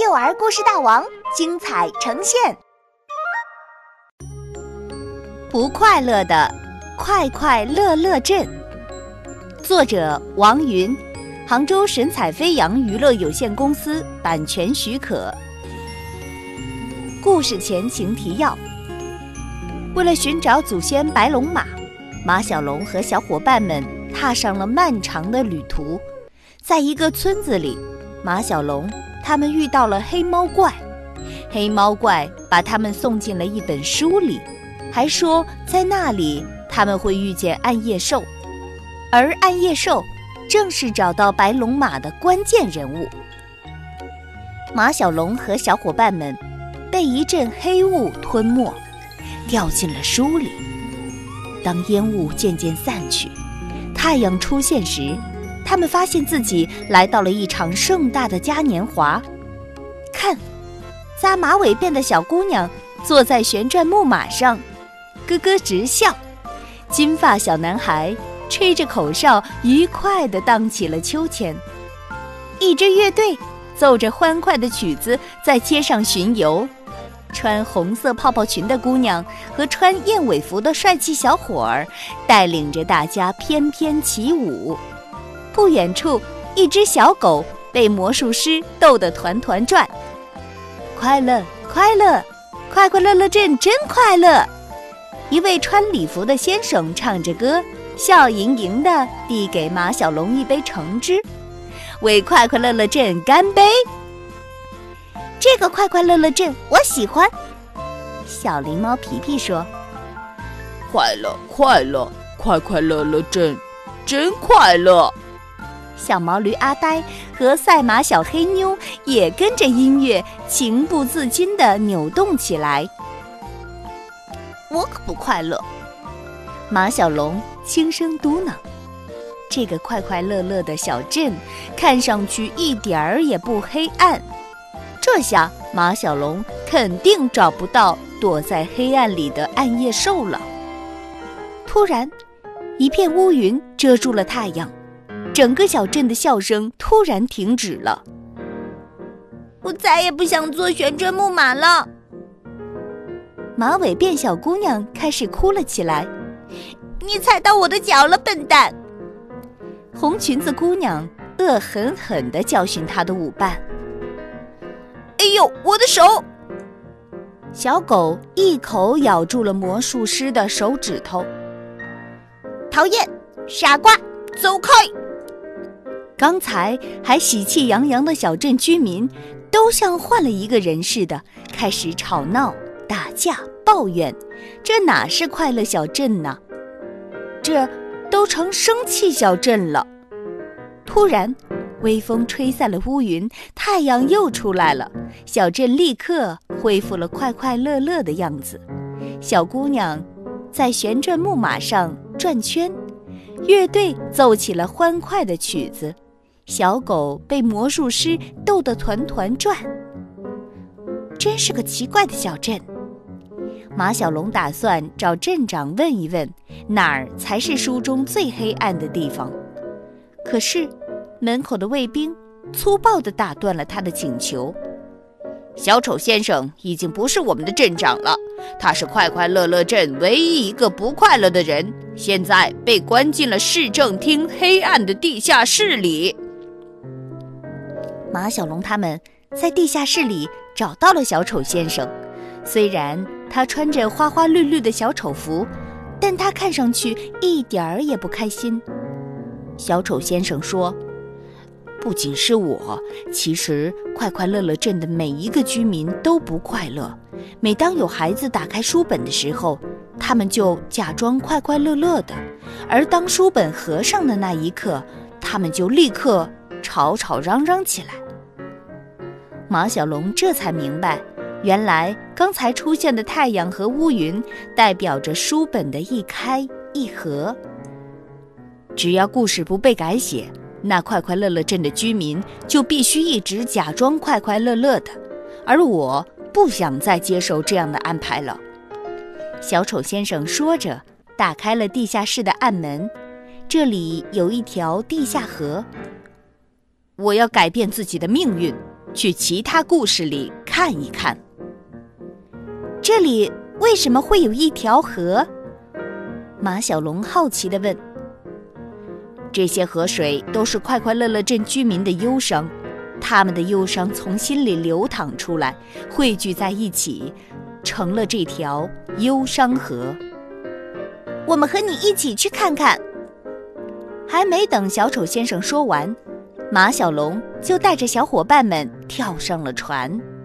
幼儿故事大王精彩呈现。不快乐的快快乐乐镇，作者王云，杭州神采飞扬娱乐有限公司版权许可。故事前情提要：为了寻找祖先白龙马，马小龙和小伙伴们踏上了漫长的旅途。在一个村子里，马小龙他们遇到了黑猫怪，黑猫怪把他们送进了一本书里，还说在那里他们会遇见暗夜兽，而暗夜兽正是找到白龙马的关键人物。马小龙和小伙伴们被一阵黑雾吞没，掉进了书里。当烟雾渐渐散去，太阳出现时。他们发现自己来到了一场盛大的嘉年华。看，扎马尾辫的小姑娘坐在旋转木马上，咯咯直笑；金发小男孩吹着口哨，愉快地荡起了秋千。一支乐队奏着欢快的曲子在街上巡游，穿红色泡泡裙的姑娘和穿燕尾服的帅气小伙儿带领着大家翩翩起舞。不远处，一只小狗被魔术师逗得团团转。快乐，快乐，快快乐乐镇真快乐！一位穿礼服的先生唱着歌，笑盈盈地递给马小龙一杯橙汁，为快快乐乐镇干杯！这个快快乐乐镇我喜欢。小狸猫皮皮说：“快乐，快乐，快快乐乐镇真快乐！”小毛驴阿呆和赛马小黑妞也跟着音乐情不自禁地扭动起来。我可不快乐，马小龙轻声嘟囔：“这个快快乐乐的小镇看上去一点儿也不黑暗。这下马小龙肯定找不到躲在黑暗里的暗夜兽了。”突然，一片乌云遮住了太阳。整个小镇的笑声突然停止了。我再也不想坐旋转木马了。马尾辫小姑娘开始哭了起来。你踩到我的脚了，笨蛋！红裙子姑娘恶狠狠地教训她的舞伴。哎呦，我的手！小狗一口咬住了魔术师的手指头。讨厌，傻瓜，走开！刚才还喜气洋洋的小镇居民，都像换了一个人似的，开始吵闹、打架、抱怨。这哪是快乐小镇呢？这都成生气小镇了。突然，微风吹散了乌云，太阳又出来了，小镇立刻恢复了快快乐乐的样子。小姑娘在旋转木马上转圈，乐队奏起了欢快的曲子。小狗被魔术师逗得团团转，真是个奇怪的小镇。马小龙打算找镇长问一问，哪儿才是书中最黑暗的地方。可是，门口的卫兵粗暴地打断了他的请求。小丑先生已经不是我们的镇长了，他是快快乐乐镇唯一一个不快乐的人，现在被关进了市政厅黑暗的地下室里。马小龙他们在地下室里找到了小丑先生，虽然他穿着花花绿绿的小丑服，但他看上去一点儿也不开心。小丑先生说：“不仅是我，其实快快乐乐镇的每一个居民都不快乐。每当有孩子打开书本的时候，他们就假装快快乐乐的；而当书本合上的那一刻，他们就立刻……”吵吵嚷嚷起来，马小龙这才明白，原来刚才出现的太阳和乌云代表着书本的一开一合。只要故事不被改写，那快快乐乐镇的居民就必须一直假装快快乐乐的，而我不想再接受这样的安排了。小丑先生说着，打开了地下室的暗门，这里有一条地下河。我要改变自己的命运，去其他故事里看一看。这里为什么会有一条河？马小龙好奇地问。这些河水都是快快乐乐镇居民的忧伤，他们的忧伤从心里流淌出来，汇聚在一起，成了这条忧伤河。我们和你一起去看看。还没等小丑先生说完，马小龙就带着小伙伴们跳上了船。